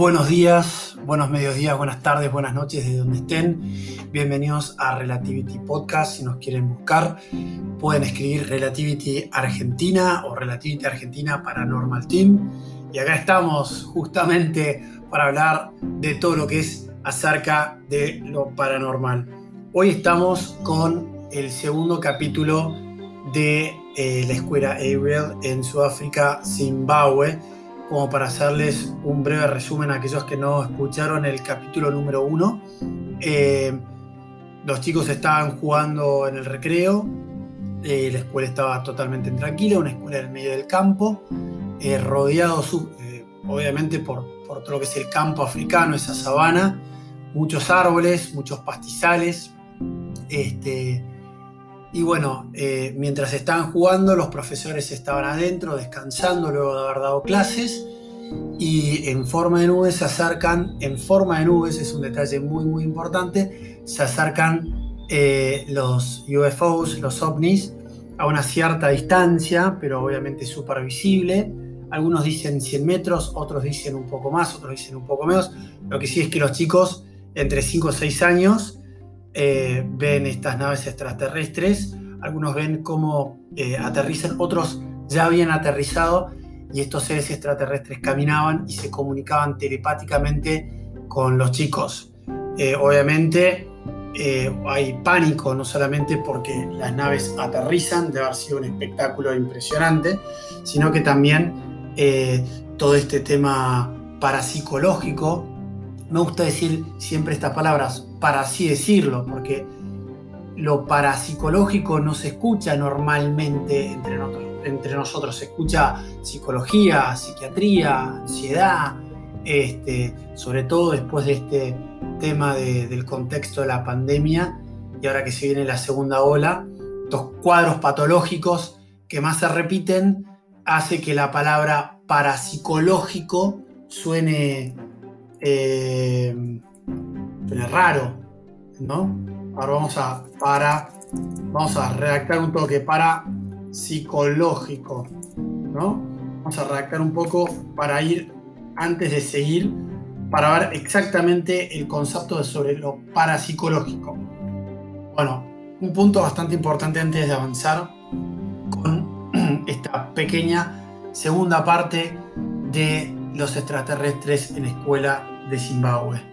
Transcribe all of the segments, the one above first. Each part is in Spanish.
Buenos días, buenos mediodías, buenas tardes, buenas noches, de donde estén. Bienvenidos a Relativity Podcast. Si nos quieren buscar, pueden escribir Relativity Argentina o Relativity Argentina Paranormal Team. Y acá estamos justamente para hablar de todo lo que es acerca de lo paranormal. Hoy estamos con el segundo capítulo de eh, la escuela Ariel en Sudáfrica, Zimbabue como para hacerles un breve resumen a aquellos que no escucharon el capítulo número uno. Eh, los chicos estaban jugando en el recreo, eh, la escuela estaba totalmente tranquila, una escuela en el medio del campo, eh, rodeado obviamente por, por, todo lo que es el campo africano, esa sabana, muchos árboles, muchos pastizales. Este, y bueno, eh, mientras estaban jugando, los profesores estaban adentro, descansando luego de haber dado clases. Y en forma de nubes se acercan, en forma de nubes, es un detalle muy muy importante, se acercan eh, los UFOs, los ovnis, a una cierta distancia, pero obviamente súper visible. Algunos dicen 100 metros, otros dicen un poco más, otros dicen un poco menos. Lo que sí es que los chicos entre 5 o 6 años eh, ven estas naves extraterrestres, algunos ven cómo eh, aterrizan, otros ya habían aterrizado y estos seres extraterrestres caminaban y se comunicaban telepáticamente con los chicos. Eh, obviamente hay pánico, no solamente porque las naves aterrizan, debe haber sido un espectáculo impresionante, sino que también todo este tema parapsicológico me gusta decir siempre estas palabras, para así decirlo, porque lo parapsicológico no se escucha normalmente entre nosotros, entre nosotros. se escucha psicología, psiquiatría, ansiedad, este, sobre todo después de este tema del contexto de la pandemia y ahora que se viene la segunda ola, estos cuadros patológicos que más se repiten hace que la palabra parapsicológico suene eh, raro, ¿no? Ahora vamos a, para, vamos a redactar un toque para psicológico, ¿no? Vamos a redactar un poco para ir, antes de seguir, para ver exactamente el concepto sobre lo parapsicológico. Bueno, un punto bastante importante antes de avanzar con esta pequeña segunda parte de los extraterrestres en escuela de Zimbabue.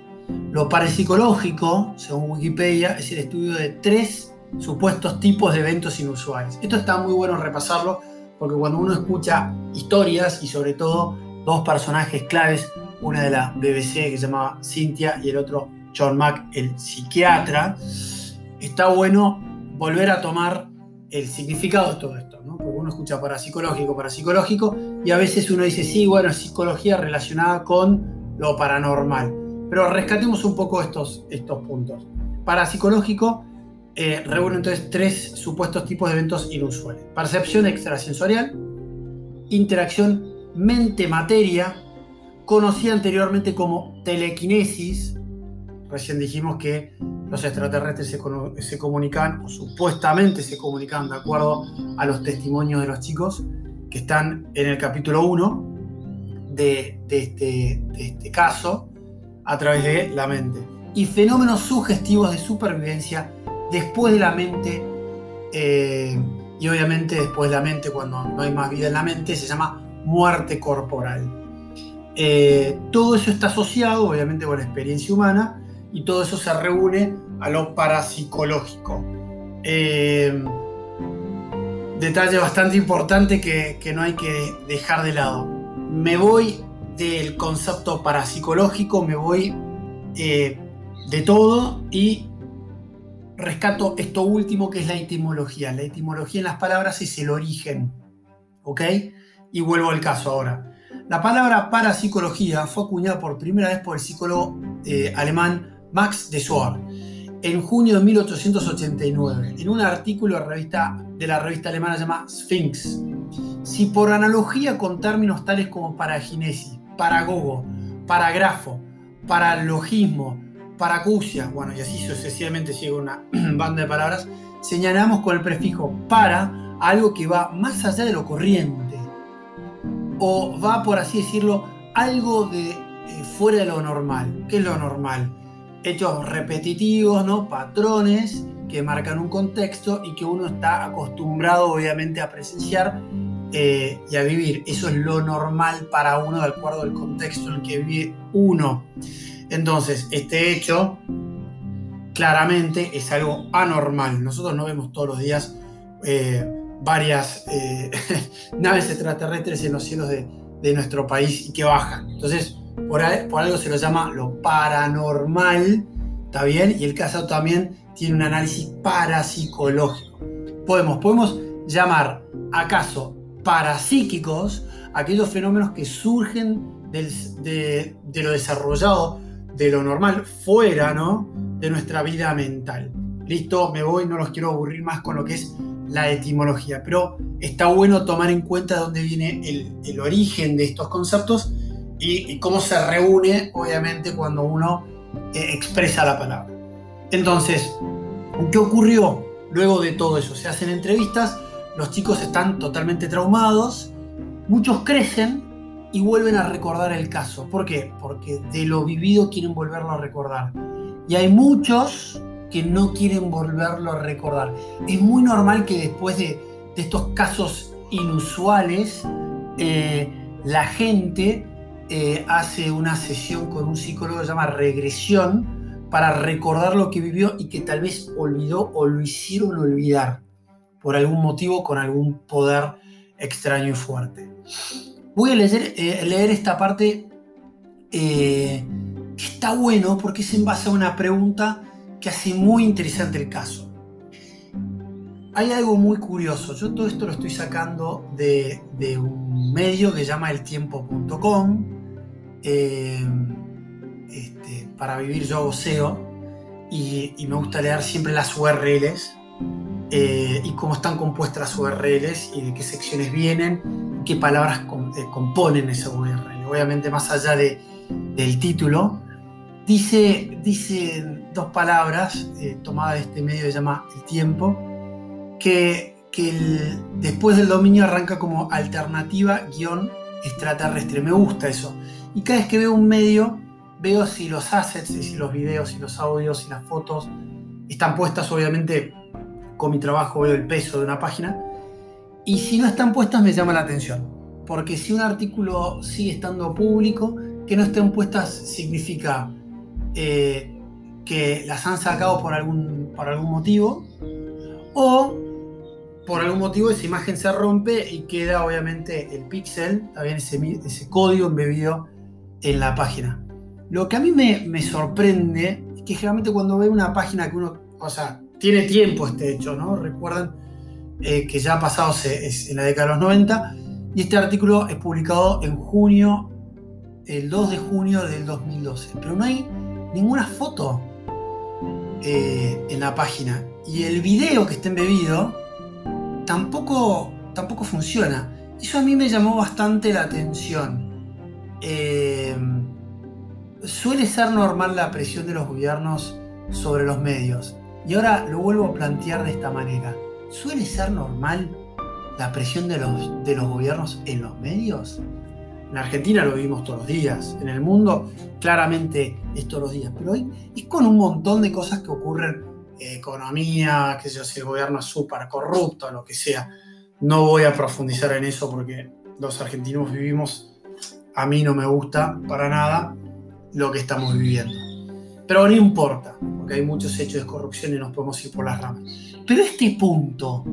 Lo parapsicológico, según Wikipedia, es el estudio de tres supuestos tipos de eventos inusuales. Esto está muy bueno repasarlo porque cuando uno escucha historias y sobre todo dos personajes claves, una de la BBC que se llamaba Cynthia y el otro John Mack, el psiquiatra, está bueno volver a tomar el significado de todo esto, porque uno escucha parapsicológico, parapsicológico, y a veces uno dice, sí, bueno, psicología relacionada con lo paranormal. Pero rescatemos un poco estos, estos puntos. Parapsicológico eh, reúne entonces tres supuestos tipos de eventos inusuales. Percepción extrasensorial, interacción mente-materia, conocida anteriormente como telequinesis. Recién dijimos que los extraterrestres se, comunican, o supuestamente se comunican, de acuerdo a los testimonios de los chicos que están en el capítulo 1, de, este, este, caso a través de la mente. Y fenómenos sugestivos de supervivencia después de la mente, eh, y obviamente después de la mente, cuando no hay más vida en la mente, se llama muerte corporal. Eh, todo eso está asociado, obviamente, con la experiencia humana, y todo eso se reúne a lo parapsicológico. Eh, detalle bastante importante que, que no hay que dejar de lado me voy del concepto parapsicológico, me voy eh, de todo y rescato esto último que es la etimología. La etimología en las palabras es el origen. ¿Ok? Y vuelvo al caso ahora. La palabra parapsicología fue acuñada por primera vez por el psicólogo eh, alemán Max de Soar en junio de 1889 en un artículo de, revista, de la revista alemana llamada Sphinx si por analogía con términos tales como paraginesis, paragogo, paragrafo, paralogismo, paracusia, bueno, y así sucesivamente sigue una banda de palabras, señalamos con el prefijo para algo que va más allá de lo corriente, o va, por así decirlo, algo de eh, fuera de lo normal. ¿Qué es lo normal? Hechos repetitivos, ¿no? Patrones que marcan un contexto y que uno está acostumbrado obviamente a presenciar eh, y a vivir. Eso es lo normal para uno de acuerdo al contexto en el que vive uno. Entonces, este hecho claramente es algo anormal. Nosotros no vemos todos los días eh, varias eh, naves extraterrestres en los cielos de, nuestro país y que bajan. Entonces, por, algo se lo llama lo paranormal, ¿está bien? Y el caso también tiene un análisis parapsicológico. Podemos, podemos llamar acaso parapsíquicos aquellos fenómenos que surgen de, lo desarrollado, de lo normal, fuera ¿no? de nuestra vida mental. Listo, me voy, no los quiero aburrir más con lo que es la etimología, pero está bueno tomar en cuenta de dónde viene el, origen de estos conceptos y, cómo se reúne, obviamente, cuando uno eh, expresa la palabra. Entonces, ¿qué ocurrió luego de todo eso? Se hacen entrevistas los chicos están totalmente traumados, muchos crecen y vuelven a recordar el caso. ¿Por qué? Porque de lo vivido quieren volverlo a recordar. Y hay muchos que no quieren volverlo a recordar. Es muy normal que después de, estos casos inusuales, eh, la gente eh, hace una sesión con un psicólogo que se llama regresión para recordar lo que vivió y que tal vez olvidó o lo hicieron olvidar por algún motivo con algún poder extraño y fuerte. Voy a leer, eh, esta parte eh, que está bueno porque es en base a una pregunta que hace muy interesante el caso. Hay algo muy curioso. Yo todo esto lo estoy sacando de, un medio que llama eltiempo.com. Eh, este, para vivir yo voceo y, y me gusta leer siempre las URLs eh, y cómo están compuestas las URLs y de qué secciones vienen, qué palabras eh, componen esa URL. Obviamente más allá de, del título, dice, dice dos palabras eh, tomadas de este medio que se llama El Tiempo, que, que después del dominio arranca como alternativa guion extraterrestre. Me gusta eso. Y cada vez que veo un medio, veo si los assets, si los videos, si los audios, si las fotos están puestas obviamente con mi trabajo veo el peso de una página. Y si no están puestas me llama la atención. Porque si un artículo sigue estando público, que no estén puestas significa eh, que las han sacado por algún, por algún motivo. O por algún motivo esa imagen se rompe y queda obviamente el píxel, también ese, ese código embebido en la página. Lo que a mí me, me sorprende es que generalmente cuando veo una página que uno, o sea, tiene tiempo este hecho, ¿no? Recuerdan eh, que ya ha pasado en la década de los 90 y este artículo es publicado en junio, el 2 de junio del 2012, pero no hay ninguna foto eh, en la página y el video que está embebido tampoco, tampoco funciona. Eso a mí me llamó bastante la atención. Eh, suele ser normal la presión de los gobiernos sobre los medios. Y ahora lo vuelvo a plantear de esta manera. ¿Suele ser normal la presión de los, de los gobiernos en los medios? En Argentina lo vivimos todos los días, en el mundo claramente es todos los días, pero hoy es con un montón de cosas que ocurren, eh, economía, que sé yo, si el gobierno es corrupto, lo que sea. No voy a profundizar en eso porque los argentinos vivimos, a mí no me gusta para nada lo que estamos viviendo. Pero no importa, porque hay muchos hechos de corrupción y nos podemos ir por las ramas. Pero este punto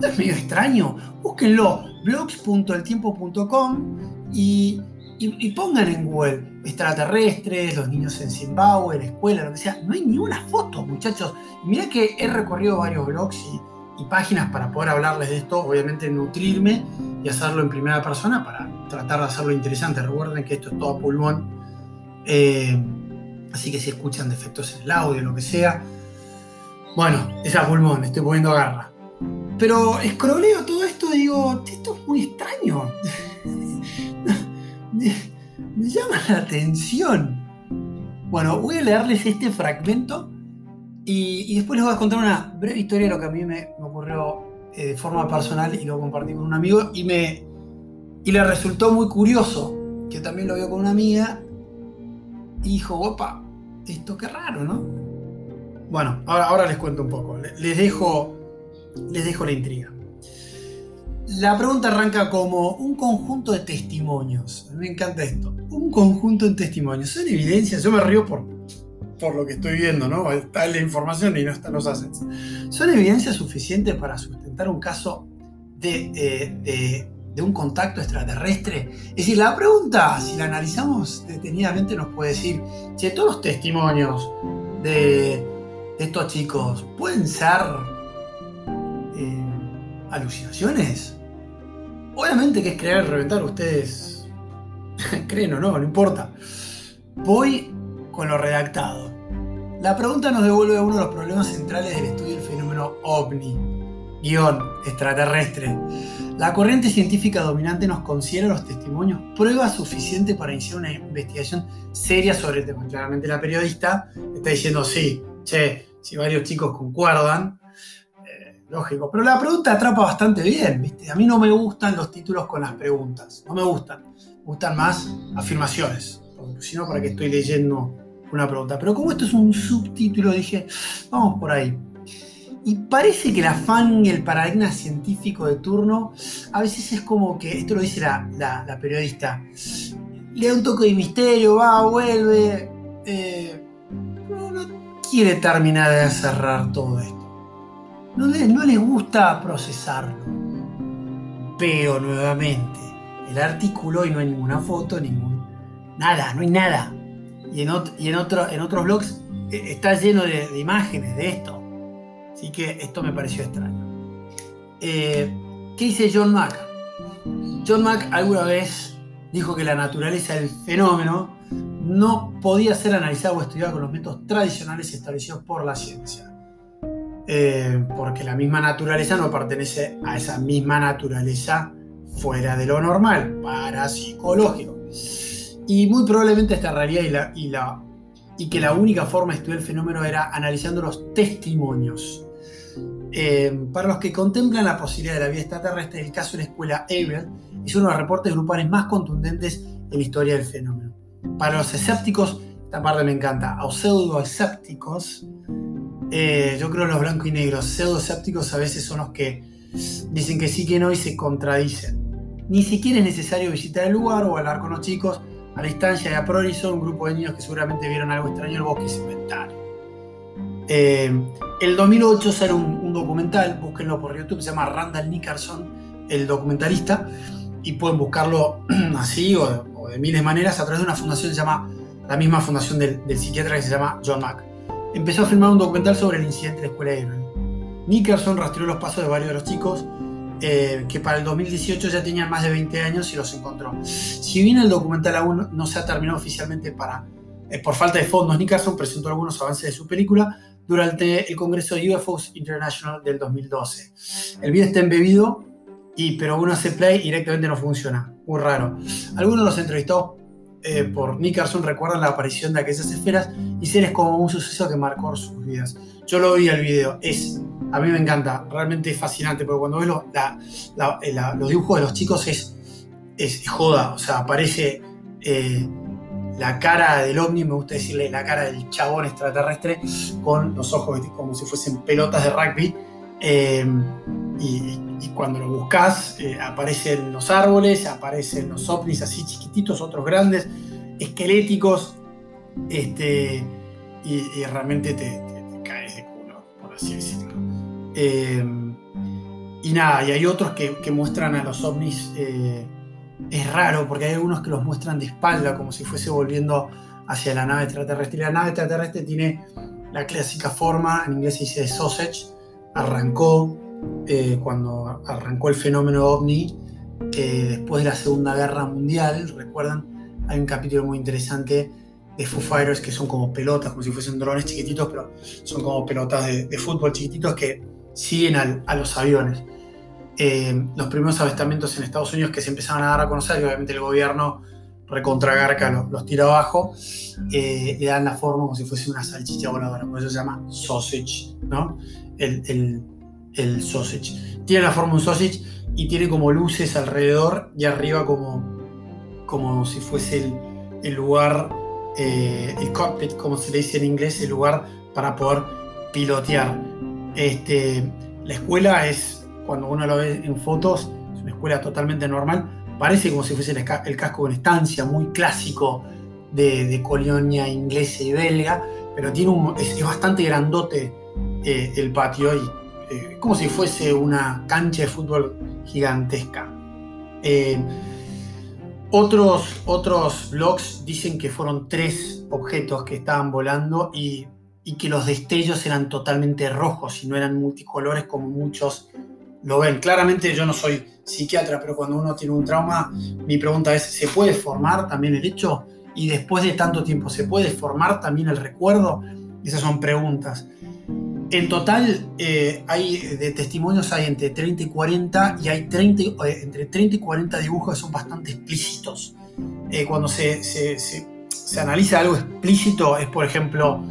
¿no es medio extraño. Búsquenlo, blogs.eltiempo.com y, y, pongan en Google extraterrestres, los niños en Zimbabue, la escuela, lo que sea. No hay ni una foto, muchachos. Y mirá que he recorrido varios blogs y, y páginas para poder hablarles de esto, obviamente nutrirme y hacerlo en primera persona para tratar de hacerlo interesante. Recuerden que esto es todo pulmón. Eh, Así que si escuchan defectos en el audio, lo que sea, bueno, es a pulmón, estoy poniendo garra. Pero escroleo todo esto y digo, esto es muy extraño. me, llama la atención. Bueno, voy a leerles este fragmento y, después les voy a contar una breve historia de lo que a mí me, ocurrió eh, de forma personal y lo compartí con un amigo y me y le resultó muy curioso, que también lo vio con una amiga dijo, opa, esto qué raro, ¿no? Bueno, ahora, ahora les cuento un poco, les dejo, les dejo la intriga. La pregunta arranca como un conjunto de testimonios. Me encanta esto. Un conjunto de testimonios. Son evidencias. Yo me río por, por lo que estoy viendo, ¿no? Está la información y no están los assets. Son evidencias suficientes para sustentar un caso de, eh, de, un contacto extraterrestre. Es decir, la pregunta, si la analizamos detenidamente, nos puede decir, si todos los testimonios de, estos chicos pueden ser eh, alucinaciones. Obviamente que es creer reventar, ustedes creen o no, no importa. Voy con lo redactado. La pregunta nos devuelve uno de los problemas centrales del estudio del fenómeno ovni, guion extraterrestre. La corriente científica dominante nos considera los testimonios prueba suficiente para iniciar una investigación seria sobre el tema. Claramente la periodista está diciendo sí, che, si varios chicos concuerdan, lógico. Pero la pregunta atrapa bastante bien, ¿viste? A mí no me gustan los títulos con las preguntas, no me gustan. Me gustan más afirmaciones, porque si no, ¿para qué estoy leyendo una pregunta? Pero como esto es un subtítulo, dije, vamos por ahí. Y parece que el afán y el paradigma científico de turno a veces es como que, esto lo dice la, periodista, le da un toque de misterio, va, vuelve, eh, no quiere terminar de cerrar todo esto no, les gusta procesarlo. Pero nuevamente, el artículo y no hay ninguna foto, ningún. Nada, no hay nada. Y en, otros blogs eh, está lleno de, imágenes de esto. Así que esto me pareció extraño. Eh, ¿Qué dice John Mack? John Mack alguna vez dijo que la naturaleza del fenómeno no podía ser analizada o estudiada con los métodos tradicionales establecidos por la ciencia. Eh, porque la misma naturaleza no pertenece a esa misma naturaleza fuera de lo normal, parapsicológico. Y muy probablemente esta realidad y, que la única forma de estudiar el fenómeno era analizando los testimonios. Eh, para los que contemplan la posibilidad de la vida extraterrestre, el caso de la escuela Abel es uno de los reportes grupales más contundentes en la historia del fenómeno. Para los escépticos, esta parte me encanta, a pseudo-escépticos, eh, yo creo los blancos y negros pseudo-escépticos a veces son los que dicen que sí, que no y se contradicen. Ni siquiera es necesario visitar el lugar o hablar con los chicos. A la distancia de a priori son un grupo de niños que seguramente vieron algo extraño en el bosque y se inventaron. Eh, el 2008 sale un, documental, búsquenlo por YouTube, se llama Randall Nickerson, el documentalista, y pueden buscarlo así o de, miles de maneras a través de una fundación que se llama, la misma fundación del, del psiquiatra que se llama John Mack empezó a filmar un documental sobre el incidente de la escuela de Nickerson rastreó los pasos de varios de los chicos eh, que para el 2018 ya tenían más de 20 años y los encontró. Si bien el documental aún no se ha terminado oficialmente para, eh, por falta de fondos, Nickerson presentó algunos avances de su película durante el Congreso de UFOs International del 2012. El video está embebido, y, pero uno hace play y directamente no funciona. Muy raro. Algunos de los entrevistados eh, por Nickerson recuerdan la aparición de aquellas esferas y seres como un suceso que marcó sus vidas. Yo lo vi el video, es, a mí me encanta, realmente es fascinante, porque cuando ves eh, los dibujos de los chicos es, es joda, o sea, aparece eh, la cara del ovni, me gusta decirle la cara del chabón extraterrestre, con los ojos como si fuesen pelotas de rugby. y, cuando lo buscas aparecen los árboles, aparecen los ovnis así chiquititos, otros grandes, esqueléticos, este, y, realmente te, caes de culo, por así decirlo. Eh, y nada, y hay otros que, muestran a los ovnis, eh, es raro, porque hay algunos que los muestran de espalda, como si fuese volviendo hacia la nave extraterrestre. La nave extraterrestre tiene la clásica forma, en inglés se dice sausage, arrancó eh, cuando arrancó el fenómeno ovni, después de la Segunda Guerra Mundial, recuerdan, hay un capítulo muy interesante de Foo que son como pelotas, como si fuesen drones chiquititos, pero son como pelotas de, fútbol chiquititos que siguen a los aviones. Eh, los primeros avistamientos en Estados Unidos que se empezaban a dar a conocer, y obviamente el gobierno recontra garca los, tira abajo, eh, le dan la forma como si fuese una salchicha voladora, por eso se llama sausage, ¿no? El, el, sausage. Tiene la forma de un sausage y tiene como luces alrededor y arriba como, como si fuese el, el lugar eh, el cockpit, como se le dice en inglés, el lugar para poder pilotear. Este, la escuela es, cuando uno lo ve en fotos, es una escuela totalmente normal, parece como si fuese el, casco de estancia, muy clásico de, colonia inglesa y belga, pero tiene un, es, bastante grandote eh, el patio y eh, como si fuese una cancha de fútbol gigantesca. Eh, otros, otros blogs dicen que fueron tres objetos que estaban volando y, que los destellos eran totalmente rojos y no eran multicolores como muchos lo ven. Claramente yo no soy psiquiatra, pero cuando uno tiene un trauma, mi pregunta es, ¿se puede formar también el hecho? Y después de tanto tiempo, ¿se puede formar también el recuerdo? Esas son preguntas. En total, eh, hay de testimonios hay entre 30 y 40 y hay 30, eh, entre 30 y 40 dibujos que son bastante explícitos. Eh, cuando se, se, se, analiza algo explícito, es por ejemplo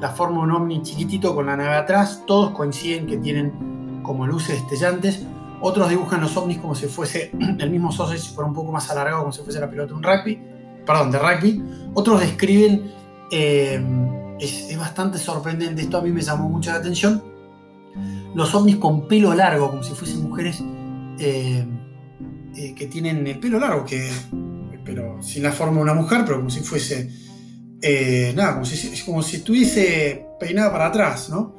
la forma de un ovni chiquitito con la nave atrás, todos coinciden que tienen como luces destellantes. Otros dibujan los ovnis como si fuese el mismo sausage, fuera un poco más alargado, como si fuese la pelota de un rugby, perdón, de rugby. Otros describen es, bastante sorprendente, esto a mí me llamó mucho la atención. Los ovnis con pelo largo, como si fuesen mujeres eh, eh, que tienen el pelo largo, que, pero sin la forma de una mujer, pero como si fuese, eh, nada, como si, como si estuviese peinada para atrás, ¿no?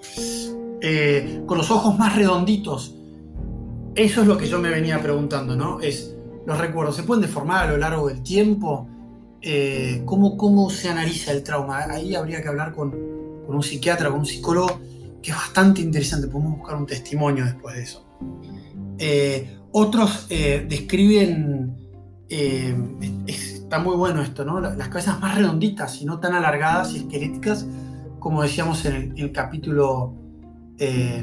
Con los ojos más redonditos. Eso es lo que yo me venía preguntando, ¿no? Es, los recuerdos, ¿se pueden deformar a lo largo del tiempo? Eh, ¿cómo, se analiza el trauma. Ahí habría que hablar con, un psiquiatra, con un psicólogo, que es bastante interesante. Podemos buscar un testimonio después de eso. Eh, otros eh, describen, está muy bueno esto, ¿no? Las cabezas más redonditas y no tan alargadas y esqueléticas, como decíamos en el, capítulo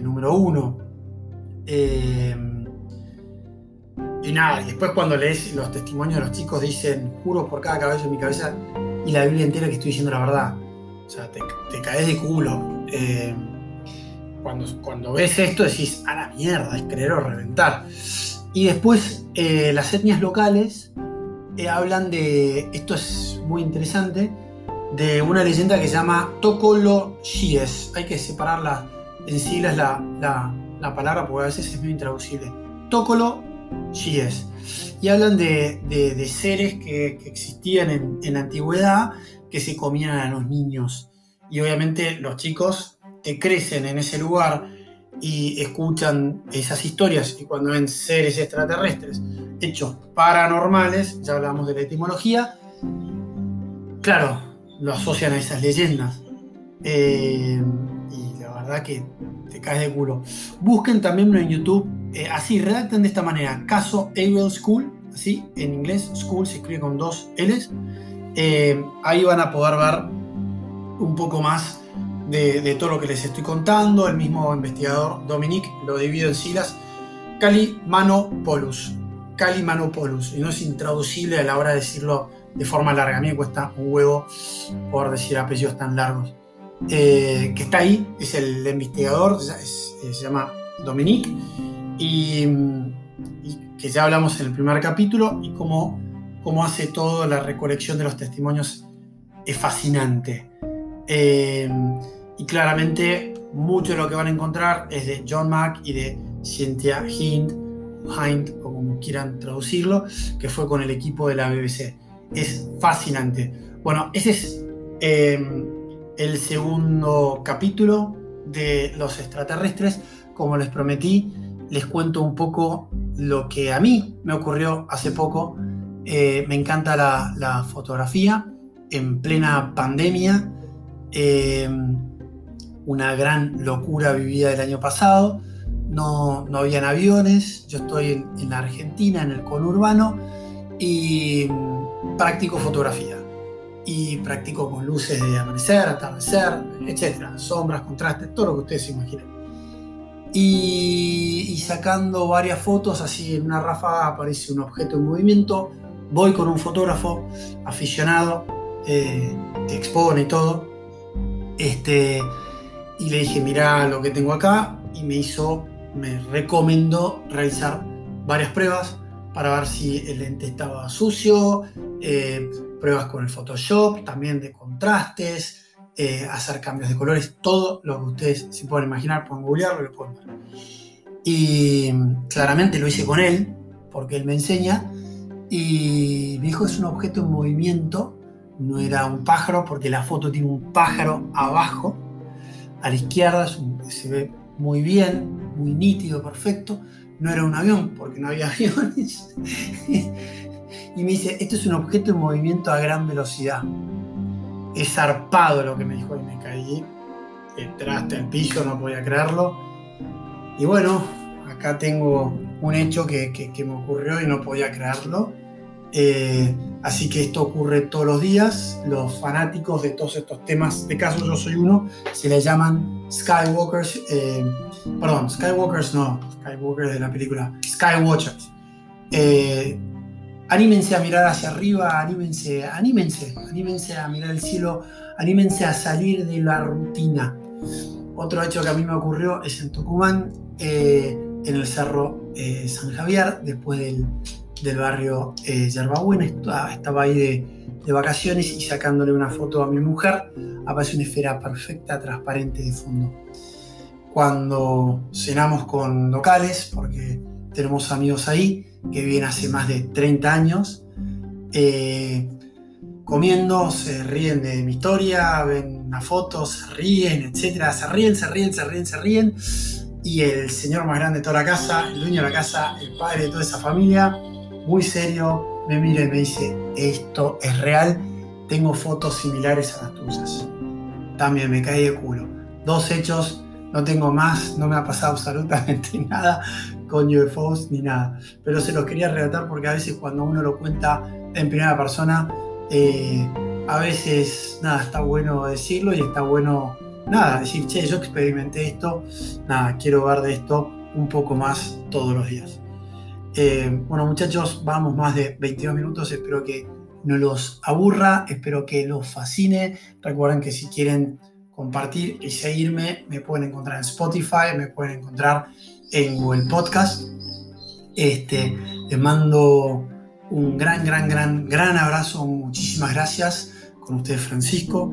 número uno. Y nada, y después cuando lees los testimonios de los chicos dicen, juro por cada cabello de mi cabeza y la Biblia entera que estoy diciendo la verdad. O sea, te, caes de culo. Eh, cuando, cuando ves esto decís, a la mierda, es creer o reventar. Y después eh, las etnias locales eh, hablan de, esto es muy interesante, de una leyenda que se llama Tokolo Shies. Hay que separarla en siglas la, la, palabra porque a veces es muy intraducible. Tokolo es Y hablan de, seres que, existían en, la antigüedad que se comían a los niños. Y obviamente los chicos que crecen en ese lugar y escuchan esas historias y cuando ven seres extraterrestres hechos paranormales, ya hablamos de la etimología, claro, lo asocian a esas leyendas. Eh, la verdad que te caes de culo. Busquen también en YouTube eh, así, redacten de esta manera, caso Able School, así, en inglés, school se escribe con dos L's. Eh, ahí van a poder ver un poco más de, todo lo que les estoy contando. El mismo investigador Dominic lo divido en siglas. Cali Manopolus. Cali Manopolus. Y no es intraducible a la hora de decirlo de forma larga. A mí me cuesta un huevo por decir apellidos tan largos. Eh, que está ahí, es el investigador, se llama Dominic y, que ya hablamos en el primer capítulo y cómo, cómo hace toda la recolección de los testimonios es fascinante. Eh, y claramente mucho de lo que van a encontrar es de John Mack y de Cynthia Hind, Hind o como quieran traducirlo, que fue con el equipo de la BBC. Es fascinante. Bueno, ese es eh, el segundo capítulo de los extraterrestres. Como les prometí, les cuento un poco lo que a mí me ocurrió hace poco. Eh, me encanta la, fotografía en plena pandemia. Eh, una gran locura vivida el año pasado. No, no habían aviones. Yo estoy en, en, la Argentina, en el conurbano, y practico fotografía. Y practico con luces de amanecer, atardecer, etc. Sombras, contrastes, todo lo que ustedes se imaginen. Y, sacando varias fotos, así en una ráfaga aparece un objeto en movimiento. Voy con un fotógrafo aficionado eh, expone y todo. Este, y le dije, mira lo que tengo acá. Y me hizo, me recomendó realizar varias pruebas para ver si el lente estaba sucio, eh, pruebas con el Photoshop, también de contrastes, eh, hacer cambios de colores, todo lo que ustedes se pueden imaginar, pueden googlearlo, lo pueden ver. Y claramente lo hice con él, porque él me enseña, y dijo es un objeto en movimiento, no era un pájaro, porque la foto tiene un pájaro abajo, a la izquierda, se ve muy bien, muy nítido, perfecto. No era un avión, porque no había aviones. Y me dice, esto es un objeto en movimiento a gran velocidad. Es zarpado lo que me dijo y me caí detrás del piso, no podía creerlo. Y bueno, acá tengo un hecho que, me ocurrió y no podía creerlo. Eh, así que esto ocurre todos los días. Los fanáticos de todos estos temas, de caso yo soy uno, se le llaman Skywalkers. Eh, perdón, Skywalkers no, Skywalkers de la película, Skywatchers. Eh, anímense a mirar hacia arriba, anímense, anímense, anímense a mirar el cielo, anímense a salir de la rutina. Otro hecho que a mí me ocurrió es en Tucumán, eh, en el Cerro eh, San Javier, después del, barrio eh, Yerbabuena, estaba, ahí de, de, vacaciones y sacándole una foto a mi mujer, aparece una esfera perfecta, transparente de fondo. Cuando cenamos con locales, porque tenemos amigos ahí que viven hace más de 30 años, eh, comiendo, se ríen de mi historia, ven una foto, se ríen, etc. Se ríen, se ríen, se ríen, se ríen. Y el señor más grande de toda la casa, el dueño de la casa, el padre de toda esa familia, muy serio, me mira y me dice, esto es real, tengo fotos similares a las tuyas. También me caí de culo. Dos hechos, no tengo más, no me ha pasado absolutamente nada, con UFOs ni nada. Pero se los quería relatar porque a veces cuando uno lo cuenta en primera persona, eh, a veces nada, está bueno decirlo y está bueno nada, decir, che, yo experimenté esto, nada, quiero ver de esto un poco más todos los días. Eh, bueno muchachos, vamos más de 22 minutos, espero que no los aburra, espero que los fascine. Recuerden que si quieren compartir y seguirme, me pueden encontrar en Spotify, me pueden encontrar en Google Podcast. Este, les mando un gran, gran, gran, gran abrazo. Muchísimas gracias con ustedes, Francisco.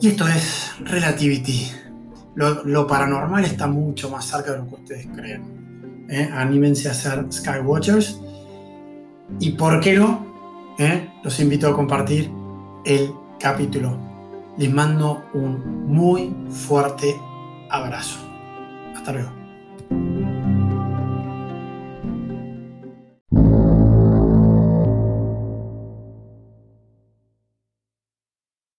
Y esto es Relativity. Lo, paranormal está mucho más cerca de lo que ustedes creen. ¿eh? Anímense a ser Skywatchers. Y por qué no, ¿eh? los invito a compartir el capítulo. Les mando un muy fuerte abrazo. Hasta luego.